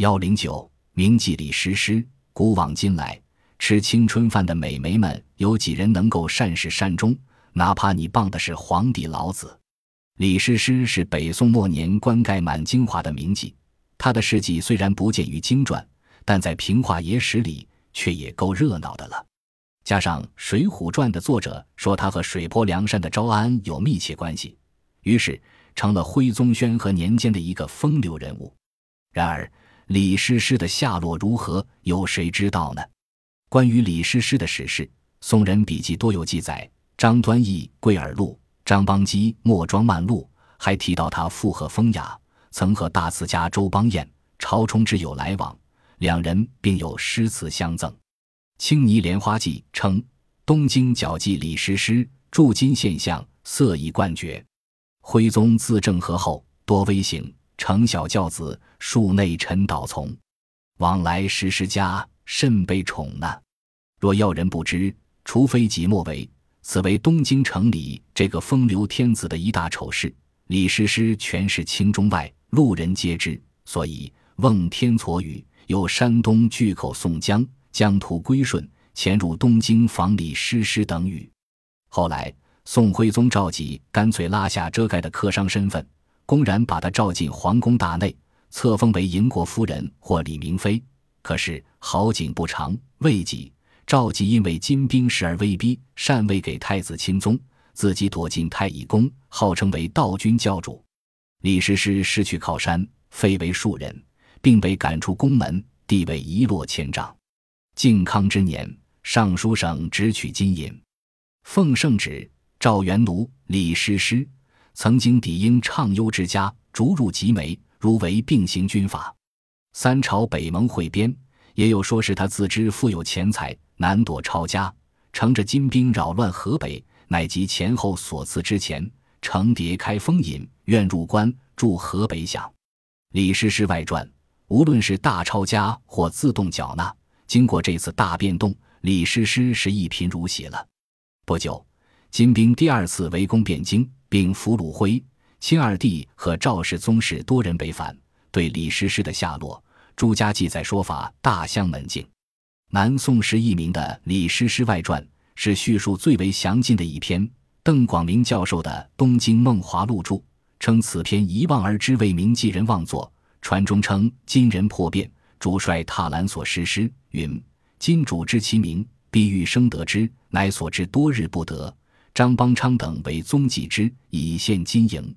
幺零九，铭记李师师。古往今来，吃青春饭的美眉们，有几人能够善始善终？哪怕你傍的是皇帝老子。李师师是北宋末年官盖满京华的名妓，他的事迹虽然不见于经传，但在平话野史里却也够热闹的了。加上《水浒传》的作者说他和水泊梁山的招安有密切关系，于是成了徽宗宣和年间的一个风流人物。然而，李师师的下落如何，有谁知道呢？关于李师师的史事，宋人笔记多有记载。张端义《贵耳录》，张邦基《墨庄漫录》还提到他附和风雅，曾和大词家周邦彦、朝冲之有来往，两人并有诗词相赠。《青泥莲花记》称：东京脚迹李师师，铸金现象，色艺冠绝。徽宗自政和后，多微行，承小教子，数内臣导从，往来时时家，甚被宠纳。若要人不知，除非己莫为。此为东京城里这个风流天子的一大丑事。李师师全是清中外，路人皆知，所以奉天撮语，有山东巨口宋江。疆土归顺，潜入东京访李师师等语。后来，宋徽宗赵佶干脆拉下遮盖的客商身份，公然把他召进皇宫大内，册封为营国夫人或李明妃。可是好景不长，未几，赵佶因为金兵时而威逼，禅位给太子钦宗，自己躲进太乙宫，号称为道君教主。李师师失去靠山，废为庶人，并被赶出宫门，地位一落千丈。靖康之年，尚书省直取金银，奉圣旨，赵元奴、李师师曾经抵英畅优之家，逐入集美，如为并行军法。三朝北盟会编，也有说是他自知富有钱财，难躲抄家，乘着金兵扰乱河北，乃及前后所赐之钱，乘蝶开封尹，愿入关驻河北饷。李师师外传，无论是大抄家或自动缴纳。经过这次大变动，李师师是一贫如洗了。不久，金兵第二次围攻汴京，并俘虏徽钦二帝和赵氏宗室多人北返。对李师师的下落，朱家记载说法大相门径。南宋时佚名的《李师师外传》是叙述最为详尽的一篇。邓广明教授的《东京梦华录》注称此篇一望而知为名记人妄作。传中称金人破变。主帅踏兰所失师云：“今主知其名，必欲生得之，乃所知多日不得。”张邦昌等为宗继之，以献金营。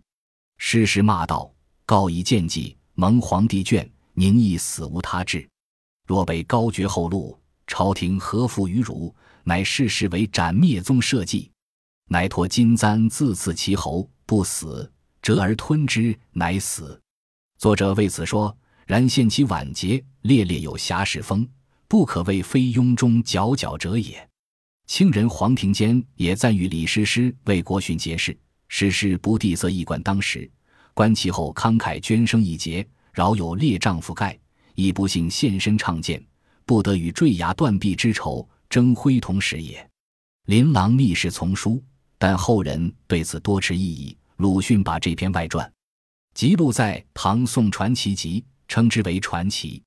诗时骂道：“告以见计，蒙皇帝眷，宁亦死无他志。若被高爵后路，朝廷何负于汝？乃事事为斩灭宗社稷，乃托金簪自刺其喉，不死，折而吞之，乃死。”作者为此说。然现其晚节，烈烈有侠士风，不可谓非庸中佼佼者也。清人黄庭坚也赞誉李师师为国训节事，师师不地则一管当时，观其后慷慨捐生一节，饶有列丈夫盖，亦不幸现身唱剑，不得与坠崖断臂之仇争辉同时也。琳琅密室丛书，但后人对此多持异议。鲁迅把这篇外传记录在《唐宋传奇集》。称之为传奇。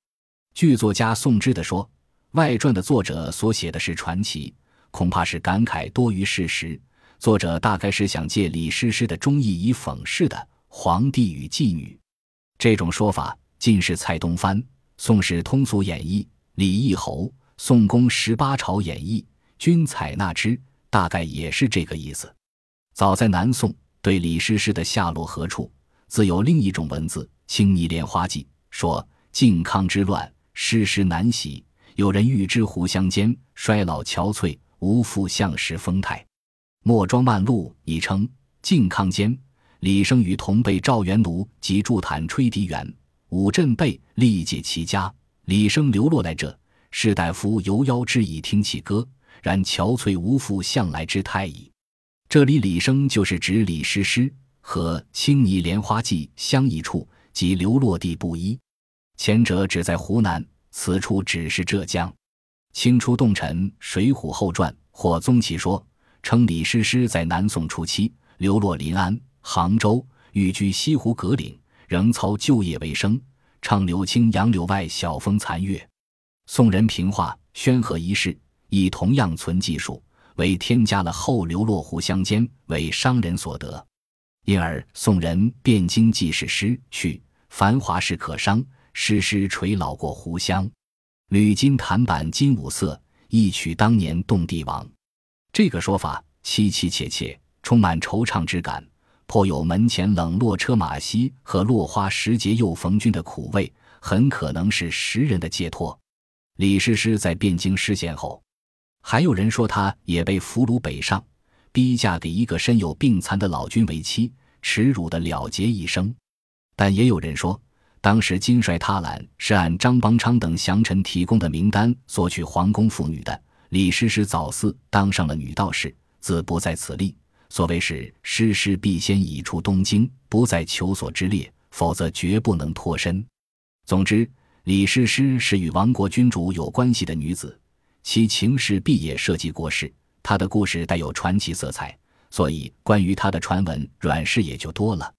据作家宋之的说，外传的作者所写的是传奇，恐怕是感慨多于事实。作者大概是想借李师师的忠义以讽世的皇帝与妓女。这种说法，近是蔡东藩《宋史通俗演义》、李义侯《宋公十八朝演义》均采纳之，大概也是这个意思。早在南宋，对李师师的下落何处，自有另一种文字《青泥莲花记》。说靖康之乱，师师难洗。有人欲知湖相间，衰老憔悴，无复相时风态。莫庄漫录已称靖康间，李生与同辈赵元奴及助坦吹笛员武振备力解其家。李生流落来者，士大夫犹邀之以听其歌，然憔悴无复向来之态矣。这里李生就是指李师师，和青泥莲花记相异处，即流落地不一。前者只在湖南，此处只是浙江。清初洞臣《水浒后传》或宗其说，称李师师在南宋初期流落临安、杭州，寓居西湖葛岭，仍操旧业为生，唱柳青杨柳外，晓风残月。宋人评话宣和一事，亦同样存技术，为添加了后流落湖乡间，为商人所得。因而宋人汴京记事诗去繁华事可商，诗诗垂老过湖乡。吕金弹板金五色，一曲当年动帝王。这个说法凄凄切切，充满惆怅之感，颇有门前冷落车马稀和落花时节又逢君的苦味，很可能是时人的寄托。李师师在汴京失陷后，还有人说他也被俘虏北上，逼嫁给一个身有病残的老君为妻，耻辱的了结一生。但也有人说。当时金帅踏兰是按张邦昌等降臣提供的名单索取皇宫妇女的。李师师早嗣当上了女道士，自不在此例。所谓是师师必先已出东京，不在求索之列，否则绝不能脱身。总之，李师师是与亡国君主有关系的女子，其情事必也涉及国事。她的故事带有传奇色彩，所以关于她的传闻软事也就多了。